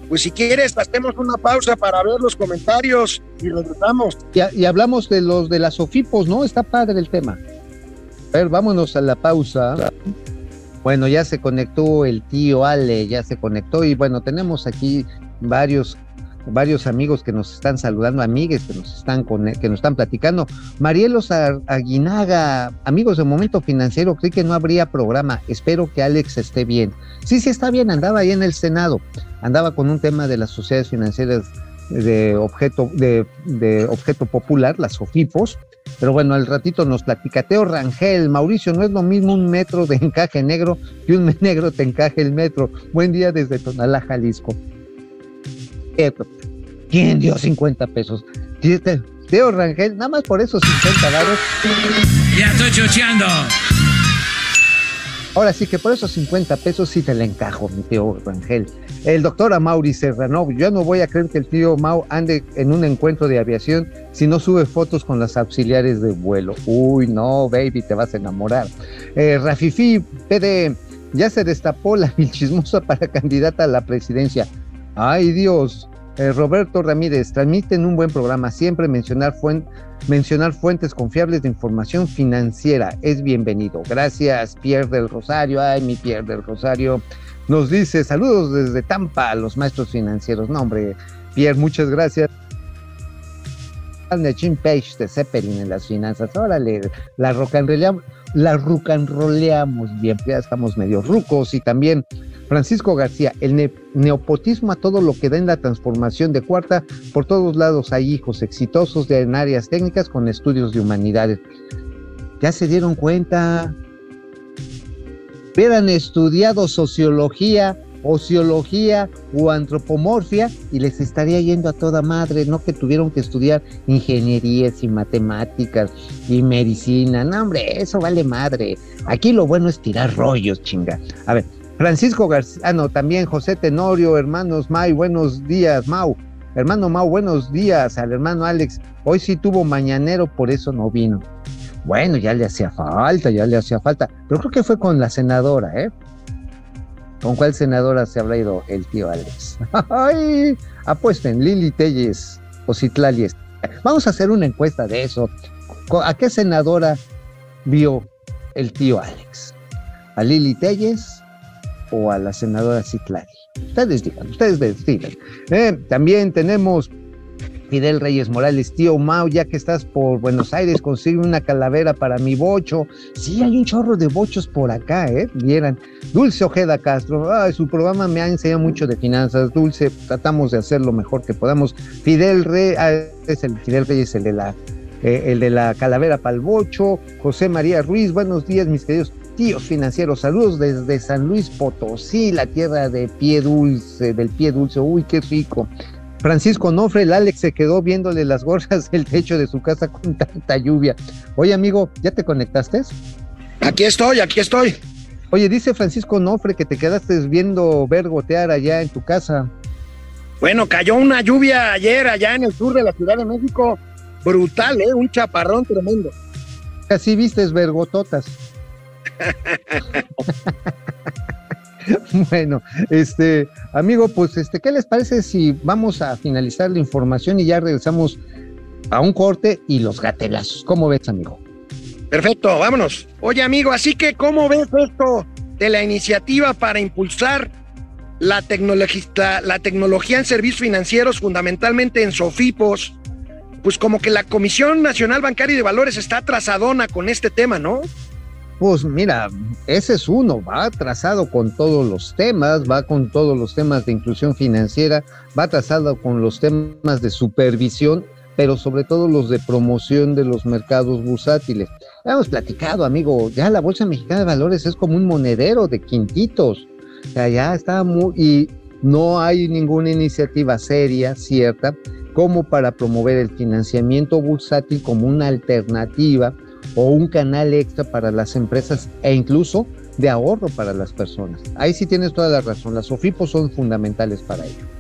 Pues si quieres, hacemos una pausa para ver los comentarios y regresamos. Y, y hablamos de los de las OFIPOS, ¿no? Está padre el tema. A ver, vámonos a la pausa. Bueno, ya se conectó el tío Ale, ya se conectó y bueno, tenemos aquí varios varios amigos que nos están saludando, amigues que nos están con, que nos están platicando. Marielos Aguinaga, amigos de Momento Financiero, creí que no habría programa. Espero que Alex esté bien. Sí, sí está bien, andaba ahí en el Senado. Andaba con un tema de las sociedades financieras de objeto, de, objeto popular, las OFIPOS. Pero bueno, al ratito nos platica Teo Rangel, Mauricio, no es lo mismo un metro de encaje negro que un [laughs] negro te encaje el metro. Buen día desde Tonalá, Jalisco. ¿Quién dio 50 pesos? Teo Rangel, nada más por esos 50 dados. Ya estoy chocheando. Ahora sí que por esos 50 pesos sí te le encajo, mi tío Rangel. El doctor Amaury Serrano, yo no voy a creer que el tío Mau ande en un encuentro de aviación si no sube fotos con las auxiliares de vuelo. Uy, no, baby, te vas a enamorar. Eh, Rafifi, PD, ya se destapó la [laughs] chismosa para candidata a la presidencia. Ay Dios, Eh, Roberto Ramírez, transmiten un buen programa, siempre mencionar, fuentes confiables de información financiera es bienvenido. Gracias, Pierre del Rosario. Ay, mi Pierre del Rosario. Nos dice, saludos desde Tampa a los maestros financieros. No, hombre, Pierre, muchas gracias. Jim Page de en las finanzas. La rocanroleamos, la rocanroleamos bien, ya estamos medio rucos y también Francisco García, el neopotismo a todo lo que da en la transformación de cuarta, por todos lados hay hijos exitosos de, en áreas técnicas con estudios de humanidades. Ya se dieron cuenta, hubieran estudiado sociología, ociología o antropomorfia y les estaría yendo a toda madre, no que tuvieron que estudiar ingenierías y matemáticas y medicina, no hombre, eso vale madre. Aquí lo bueno es tirar rollos, chinga. A ver, Francisco García, ah, no, también José Tenorio, hermanos May, buenos días, Mau. Hermano Mau, buenos días al hermano Alex. Hoy sí tuvo mañanero, por eso no vino. Bueno, ya le hacía falta, ya le hacía falta. Pero creo que fue con la senadora, ¿eh? ¿Con cuál senadora se habrá ido el tío Alex? [laughs] ¡Ay! Apuesten, Lili Telles o Citlali. Vamos a hacer una encuesta de eso. ¿A qué senadora vio el tío Alex? ¿A Lili Telles o a la senadora Citlali. Ustedes digan, ustedes digan. Eh, también tenemos Fidel Reyes Morales, tío Mau, ya que estás por Buenos Aires, consigue una calavera para mi bocho. Sí, hay un chorro de bochos por acá, ¿eh? Vieran. Dulce Ojeda Castro, su programa me ha enseñado mucho de finanzas. Dulce, tratamos de hacer lo mejor que podamos. Fidel Reyes, ah, es el Fidel Reyes, el de la, eh, el de la calavera para el bocho. José María Ruiz, buenos días, mis queridos tíos financieros. Saludos desde San Luis Potosí, la tierra de pie dulce, del pie dulce. Uy, qué rico. Francisco Nofre, el Alex se quedó viéndole las gorras [laughs] del techo de su casa con tanta lluvia. Oye, amigo, ¿ya te conectaste? Aquí estoy, aquí estoy. Oye, dice Francisco Nofre que te quedaste viendo ver gotear allá en tu casa. Bueno, cayó una lluvia ayer allá en el sur de la Ciudad de México. Brutal, ¿eh? Un chaparrón tremendo. Casi vistes vergototas. [laughs] bueno, este, amigo, pues, este, ¿qué les parece si vamos a finalizar la información y ya regresamos a un corte y los gatelazos? ¿Cómo ves, amigo? Perfecto, vámonos. Oye, amigo, así que, ¿cómo ves esto de la iniciativa para impulsar la, tecnología, la tecnología en servicios financieros, fundamentalmente en Sofipos? Pues como que la Comisión Nacional Bancaria y de Valores está atrasadona con este tema, ¿no? Pues mira, ese es uno, va atrasado con todos los temas, va con todos los temas de inclusión financiera, va atrasado con los temas de supervisión, pero sobre todo los de promoción de los mercados bursátiles. hemos platicado, amigo, ya la Bolsa Mexicana de Valores es como un monedero de quintitos. O sea, ya está muy... Y no hay ninguna iniciativa seria, cierta, como para promover el financiamiento bursátil como una alternativa o un canal extra para las empresas e incluso de ahorro para las personas. Ahí sí tienes toda la razón, las SOFIPOS son fundamentales para ello.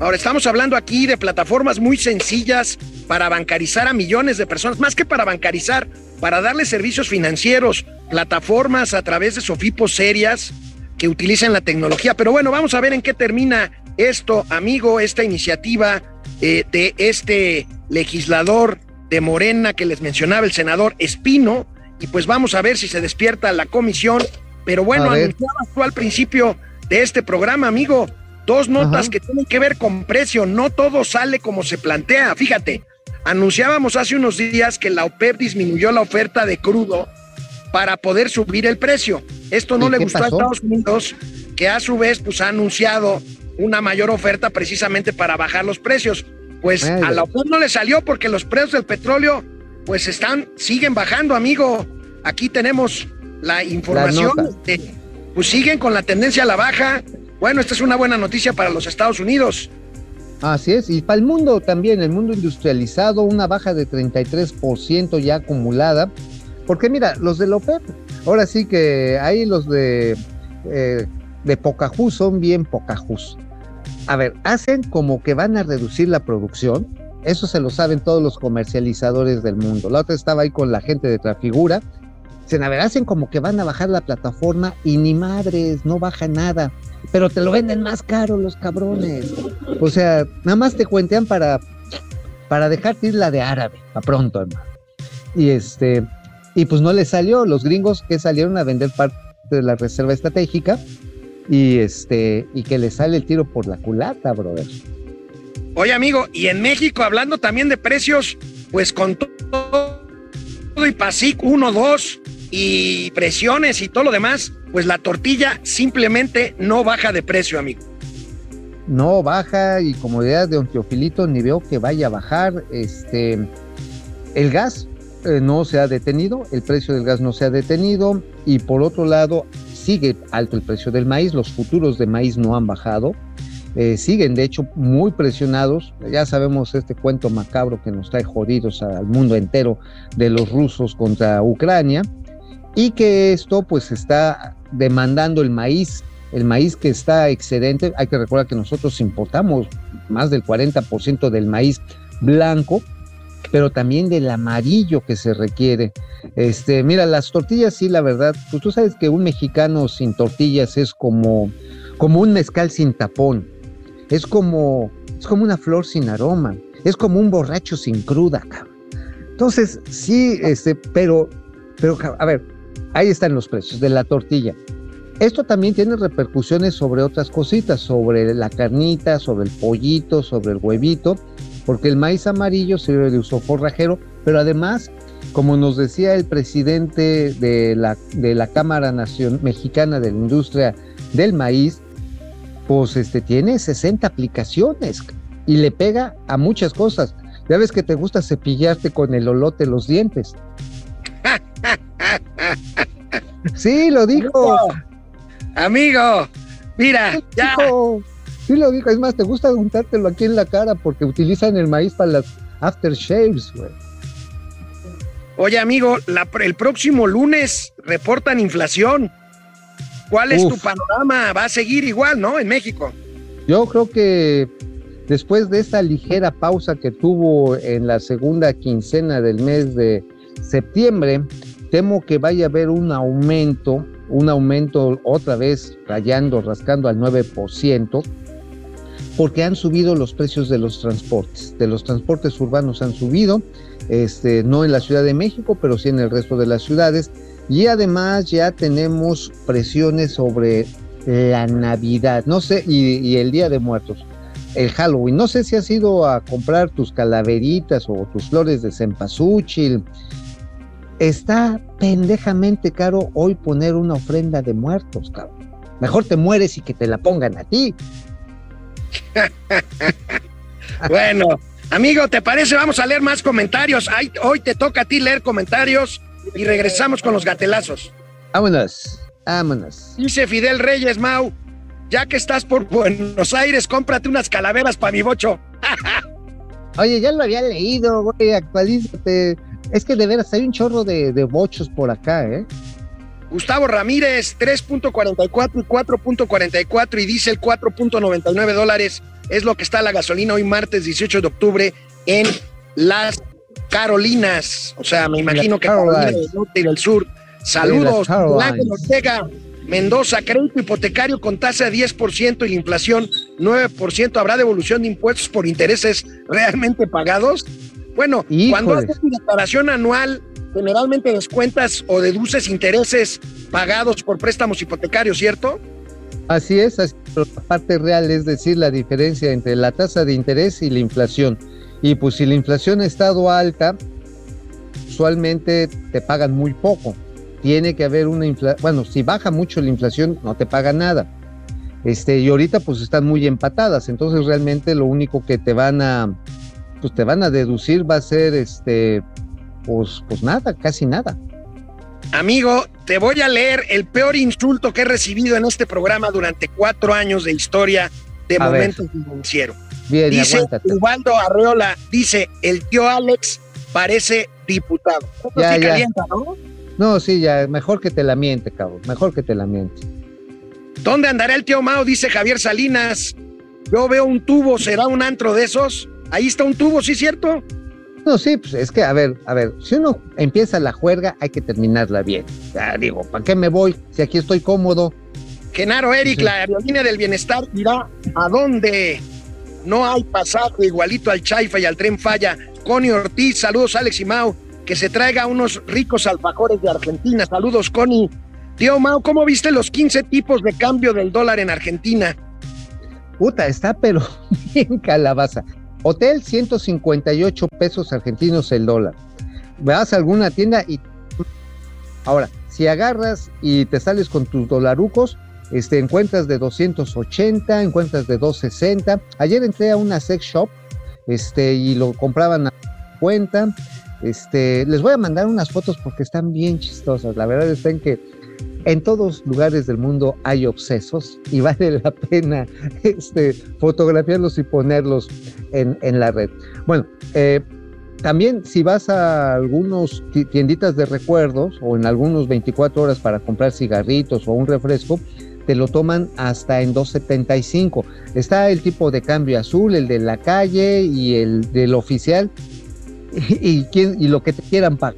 Ahora estamos hablando aquí de plataformas muy sencillas para bancarizar a millones de personas, más que para bancarizar, para darle servicios financieros, plataformas a través de Sofipos serias que utilicen la tecnología. Pero bueno, vamos a ver en qué termina esto, amigo, esta iniciativa eh, de este legislador de Morena que les mencionaba el senador Espino, y pues vamos a ver si se despierta la comisión. Pero bueno, anunciabas tú al principio de este programa, amigo, dos notas que tienen que ver con precio, no todo sale como se plantea. Fíjate, anunciábamos hace unos días que la OPEP disminuyó la oferta de crudo para poder subir el precio. Esto no le gustó a Estados Unidos, que a su vez pues ha anunciado una mayor oferta precisamente para bajar los precios. Pues a la OPEP no le salió porque los precios del petróleo pues están, siguen bajando, amigo. Aquí tenemos la información. pues siguen con la tendencia a la baja. Bueno, esta es una buena noticia para los Estados Unidos. Así es, y para el mundo también, el mundo industrializado, una baja de 33% ya acumulada. Porque mira, los de la OPEP, ahora sí que ahí los de, eh, de Pocahú son bien Pocahús a ver, hacen como que van a reducir la producción. Eso se lo saben todos los comercializadores del mundo. La otra estaba ahí con la gente de Trafigura. Dicen, a ver, hacen como que van a bajar la plataforma y ni madres, no baja nada. Pero te lo venden más caro los cabrones. O sea, nada más te cuentean para, para dejarte ir la de árabe, a pronto, hermano. Y este, y pues no le salió. Los gringos que salieron a vender parte de la reserva estratégica y este, y que le sale el tiro por la culata, brother. Oye, amigo, y en México, hablando también de precios, pues con todo y PASIC 1, 2 y presiones y todo lo demás, pues la tortilla simplemente no baja de precio, amigo. No baja y como idea de Teofilito ni veo que vaya a bajar. Este, el gas eh, no se ha detenido, el precio del gas no se ha detenido y por otro lado sigue alto el precio del maíz, los futuros de maíz no han bajado. Eh, siguen de hecho muy presionados. Ya sabemos este cuento macabro que nos trae jodidos al mundo entero de los rusos contra Ucrania y que esto pues está demandando el maíz, el maíz que está excedente. Hay que recordar que nosotros importamos más del 40% del maíz blanco, pero también del amarillo que se requiere. Este, mira, las tortillas sí, la verdad, pues tú sabes que un mexicano sin tortillas es como como un mezcal sin tapón es como, es como una flor sin aroma, es como un borracho sin cruda, cabrón. Entonces, sí, este, pero, pero, a ver, ahí están los precios de la tortilla. Esto también tiene repercusiones sobre otras cositas, sobre la carnita, sobre el pollito, sobre el huevito, porque el maíz amarillo sirve de uso forrajero, pero además, como nos decía el presidente de la, de la Cámara Nación, Mexicana de la Industria del Maíz, pues este, tiene 60 aplicaciones y le pega a muchas cosas. Ya ves que te gusta cepillarte con el olote los dientes. [laughs] Sí, lo dijo. Amigo, mira, ya. Sí lo dijo. Es más, te gusta untártelo aquí en la cara porque utilizan el maíz para las aftershaves, güey. Oye, amigo, el próximo lunes reportan inflación. ¿Cuál es tu panorama? ¿Va a seguir igual, no? En México. Yo creo que después de esta ligera pausa que tuvo en la segunda quincena del mes de septiembre, temo que vaya a haber un aumento, un aumento otra vez rayando, rascando al 9%, porque han subido los precios de los transportes. De los transportes urbanos han subido, este, no en la Ciudad de México, pero sí en el resto de las ciudades. Y además ya tenemos presiones sobre la Navidad, no sé, y, el Día de Muertos, el Halloween. No sé si has ido a comprar tus calaveritas o tus flores de cempasúchil. Está pendejamente caro hoy poner una ofrenda de muertos, cabrón. Mejor te mueres y que te la pongan a ti. [laughs] bueno, amigo, ¿te parece? Vamos a leer más comentarios. hoy te toca a ti leer comentarios y regresamos con los gatelazos. Vámonos, vámonos. Dice Fidel Reyes, Mau, ya que estás por Buenos Aires, cómprate unas calaveras para mi bocho. [laughs] Oye, ya lo había leído, güey, actualízate. Es que de veras hay un chorro de, de bochos por acá, ¿eh? Gustavo Ramírez, 3.44 y 4.44 y dice el 4.99 dólares es lo que está la gasolina hoy martes 18 de octubre en las Carolinas. O sea, me imagino que Carolina del norte y del sur. Saludos, Ortega. Mendoza, crédito hipotecario con tasa de 10% y la inflación 9%. ¿Habrá devolución de impuestos por intereses realmente pagados? Bueno, cuando haces tu declaración anual, generalmente descuentas o deduces intereses pagados por préstamos hipotecarios, ¿cierto? Así es, la parte real es decir, la diferencia entre la tasa de interés y la inflación. Y pues si la inflación ha estado alta, usualmente te pagan muy poco. Tiene que haber una inflación, bueno, si baja mucho la inflación, no te paga nada. Este, y ahorita pues están muy empatadas, entonces realmente lo único que te van a, pues te van a deducir va a ser este, pues, pues nada, casi nada. Amigo, te voy a leer el peor insulto que he recibido en este programa durante cuatro años de historia de momento financiero dice Ubaldo Arreola, dice, el tío Alex parece diputado. Ya, Calienta, ¿no? No, sí, ya, mejor que te la miente, cabrón, mejor que te la miente. ¿Dónde andará el tío Mao? Dice Javier Salinas. Yo veo un tubo, ¿será un antro de esos? Ahí está un tubo, ¿sí cierto? No, sí, pues es que, a ver, a ver, si uno empieza la juerga, hay que terminarla bien. Ya digo, ¿para qué me voy si aquí estoy cómodo? Genaro Eric, la aerolínea del bienestar irá a dónde no hay pasaje igualito al Chaifa y al Tren Falla. Connie Ortiz, saludos Alex y Mau, que se traiga unos ricos alfajores de Argentina. Saludos Connie. Tío Mau, ¿cómo viste los 15 tipos de cambio del dólar en Argentina? Puta, está pero [laughs] bien calabaza. Hotel 158 pesos argentinos el dólar. Vas a alguna tienda y ahora, si agarras y te sales con tus dolarucos, este, encuentras de 280, encuentras de 260. Ayer entré a una sex shop este, y lo compraban a cuenta. Este, les voy a mandar unas fotos porque están bien chistosas. La verdad es que en todos lugares del mundo hay obsesos y [laughs] vale la pena este, fotografiarlos y ponerlos en, en la red. Bueno, eh, también si vas a algunos tienditas de recuerdos o en algunos 24 horas para comprar cigarritos o un refresco, te lo toman hasta en 2.75. Está el tipo de cambio azul, el de la calle y el del oficial [laughs] y, y lo que te quieran pagar.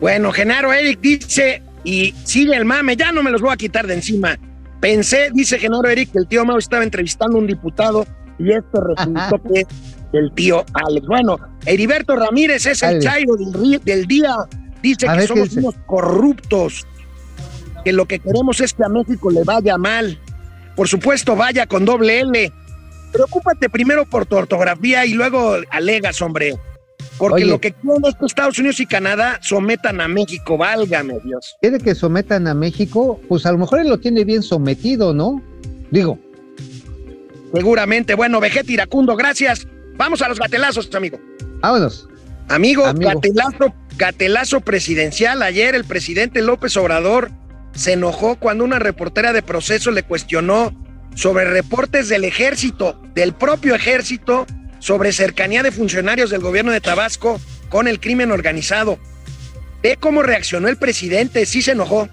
Bueno, Genaro Eric dice, y sigue el mame, ya no me los voy a quitar de encima. Pensé, dice Genaro Eric, que el tío Mau estaba entrevistando a un diputado y esto resultó que el tío Alex. Bueno, Heriberto Ramírez es el chairo del, del, día. Dice que somos unos corruptos, que lo que queremos es que a México le vaya mal. Por supuesto, vaya con doble L. Preocúpate primero por tu ortografía y luego alegas, hombre. Porque lo que quieren es que Estados Unidos y Canadá sometan a México, válgame Dios. ¿Quiere que sometan a México? Pues a lo mejor él lo tiene bien sometido, ¿no? Digo. Seguramente. Bueno, Vegeta Iracundo, gracias. Vamos a los gatelazos, amigo. Vámonos. Amigo, amigo. Gatelazo, gatelazo presidencial. Ayer el presidente López Obrador se enojó cuando una reportera de proceso le cuestionó sobre reportes del ejército, del propio ejército, sobre cercanía de funcionarios del gobierno de Tabasco con el crimen organizado. Ve cómo reaccionó el presidente, sí se enojó.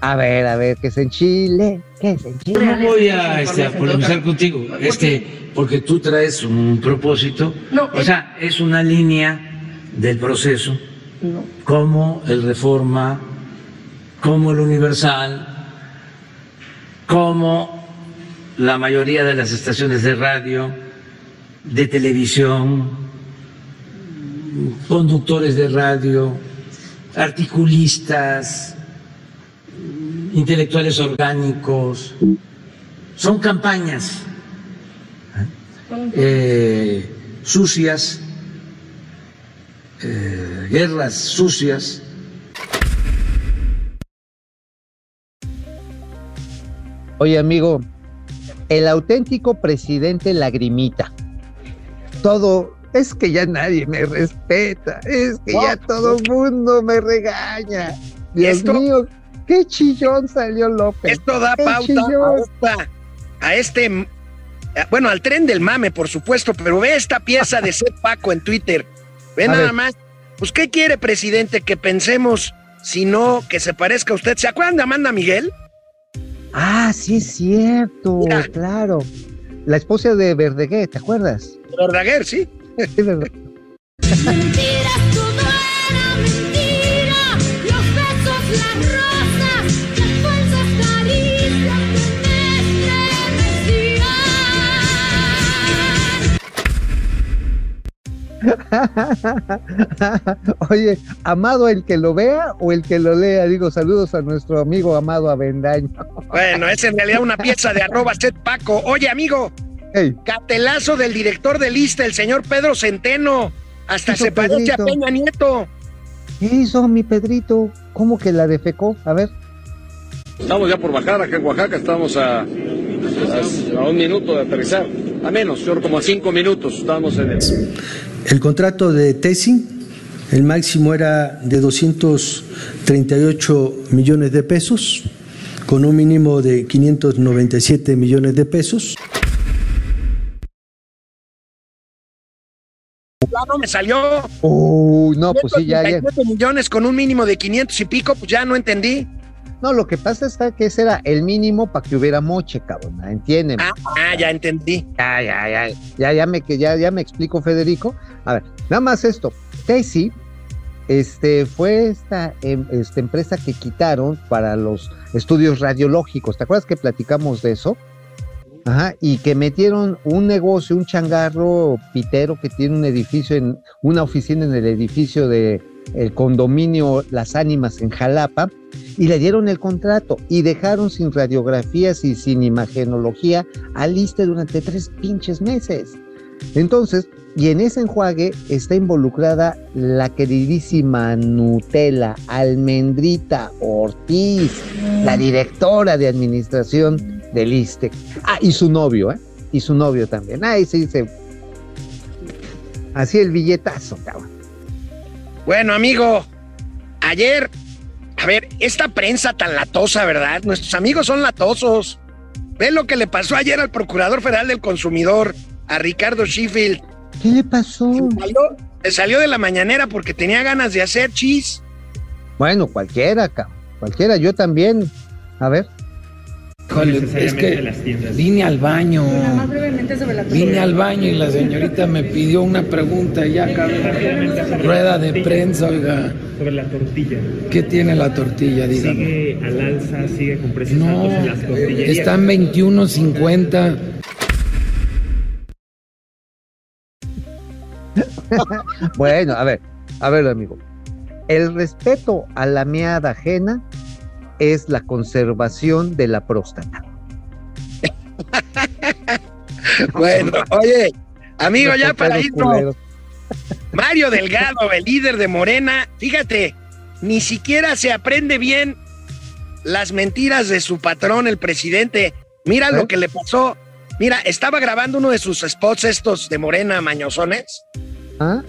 A ver, a ver, que es en Chile, que es en Chile. No voy a, este, a polemizar contigo, este, porque tú traes un propósito, no, o sea, es una línea del proceso, no. como el Reforma, como el Universal, como la mayoría de las estaciones de radio, de televisión, conductores de radio, articulistas, intelectuales orgánicos. Son campañas eh, sucias, eh, guerras sucias. Oye, amigo, el auténtico presidente lagrimita todo, es que ya nadie me respeta, es que ya todo el mundo me regaña. Dios mío, qué chillón salió López. Esto da pauta a, este, bueno, al tren del mame, por supuesto, pero ve esta pieza de Seth Paco en Twitter. Ve nada más. Pues, ¿qué quiere, presidente? Que pensemos, si no, que se parezca a usted. ¿Se acuerdan de Amanda Miguel? Ah, sí, es cierto, claro. La esposa de Verdeguer, ¿te acuerdas? Verdaguer, sí. sí. [laughs] [laughs] Oye, amado el que lo vea o el que lo lea. Digo, saludos a nuestro amigo amado Avendaño. [laughs] Bueno, es en realidad una pieza de arroba set Paco. Oye, amigo, Catelazo del director de lista, el señor Pedro Centeno. Hasta se parece a Peña Nieto. ¿Qué hizo mi Pedrito? ¿Cómo que la defecó? A ver. Estamos ya por bajar acá en Oaxaca, estamos a, a, un minuto de aterrizar. A menos, como a cinco minutos estamos en el... El contrato de Tesi, el máximo era de 238 millones de pesos, con un mínimo de 597 millones de pesos. no me salió. Uy, no, pues sí, ya, ya. millones con un mínimo de 500 y pico, pues ya no entendí. No, lo que pasa es que ese era el mínimo para que hubiera moche, cabrón. ¿Entienden? Ah, ah, ya entendí. Ya, ya, ya. Ya, ya me, ya, ya me explico, Federico. a ver, nada más esto. Tesi este, fue esta, em, esta empresa que quitaron para los estudios radiológicos. ¿Te acuerdas que platicamos de eso? Ajá, y que metieron un negocio, un changarro pitero que tiene un edificio, en una oficina en el edificio de el condominio Las Ánimas en Jalapa, y le dieron el contrato y dejaron sin radiografías y sin imagenología a Liste durante tres pinches meses. Entonces, y en ese enjuague está involucrada la queridísima Nutella Almendrita Ortiz, la directora de administración del ISTE. Ah, y su novio, ¿eh? Y su novio también. Ahí se. Así el billetazo, cabrón. Bueno, amigo, ayer, a ver, esta prensa tan latosa, ¿verdad? Nuestros amigos son latosos. Ve lo que le pasó ayer al Procurador Federal del Consumidor, a Ricardo Sheffield. ¿Qué le pasó? Se salió, se salió de la mañanera porque tenía ganas de hacer chis. Bueno, cualquiera, cabrón. Cualquiera, yo también. A ver. Híjole, es que vine al baño. Vine al baño y la señorita me pidió una pregunta ya rueda de prensa, oiga. Sobre la tortilla. ¿Qué tiene la tortilla? Dígame. Sigue al alza, sigue con precios No, altos en las tortillerías. está en 21.50. [laughs] Bueno, a ver, a ver, amigo. El respeto a la meada ajena es la conservación de la próstata. [laughs] Bueno, oye, amigo, ya para irnos. Mario Delgado, el líder de Morena, fíjate, ni siquiera se aprende bien las mentiras de su patrón, el presidente. Mira ¿Eh? lo que le pasó. Mira, estaba grabando uno de sus spots estos de Morena Mañosones ¿Ah?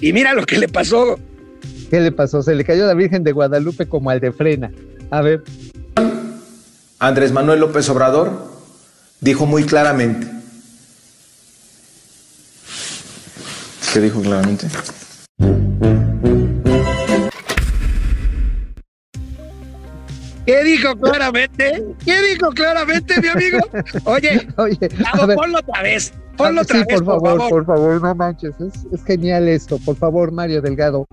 y mira lo que le pasó. ¿Qué le pasó? Se le cayó la Virgen de Guadalupe como al de frena. A ver, Andrés Manuel López Obrador dijo muy claramente. ¿Qué dijo claramente? ¿Qué dijo claramente? ¿Qué dijo claramente, mi amigo? [laughs] Oye, oye, a ver. ponlo otra vez. Ponlo Ah, otra sí, vez, por favor, por favor, no manches. Es, es genial esto. Por favor, Mario Delgado.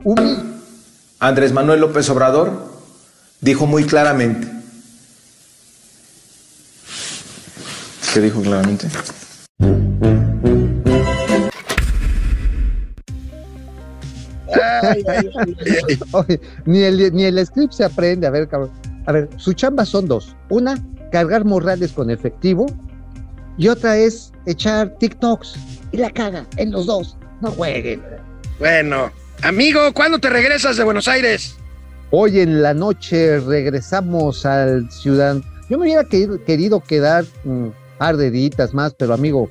Andrés Manuel López Obrador dijo muy claramente. ¿Qué dijo claramente? Ay, ay, ay, ay. Oye, ni el, ni el script se aprende. A ver, cabrón. A ver, su chamba son dos. Una, cargar morrales con efectivo. Y otra es echar TikToks. Y la caga en los dos. No jueguen. Bueno, amigo, ¿cuándo te regresas de Buenos Aires? Hoy en la noche regresamos al ciudad. Yo me hubiera querido, quedar un par de días más, pero amigo,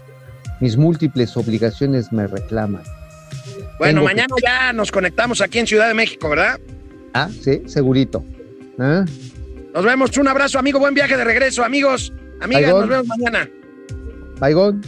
mis múltiples obligaciones me reclaman. Bueno, Tengo que- mañana ya nos conectamos aquí en Ciudad de México, ¿verdad? Ah, sí, segurito. ¿Ah? Nos vemos, un abrazo, amigo, buen viaje de regreso, amigos, amigas, nos vemos mañana. Baigón.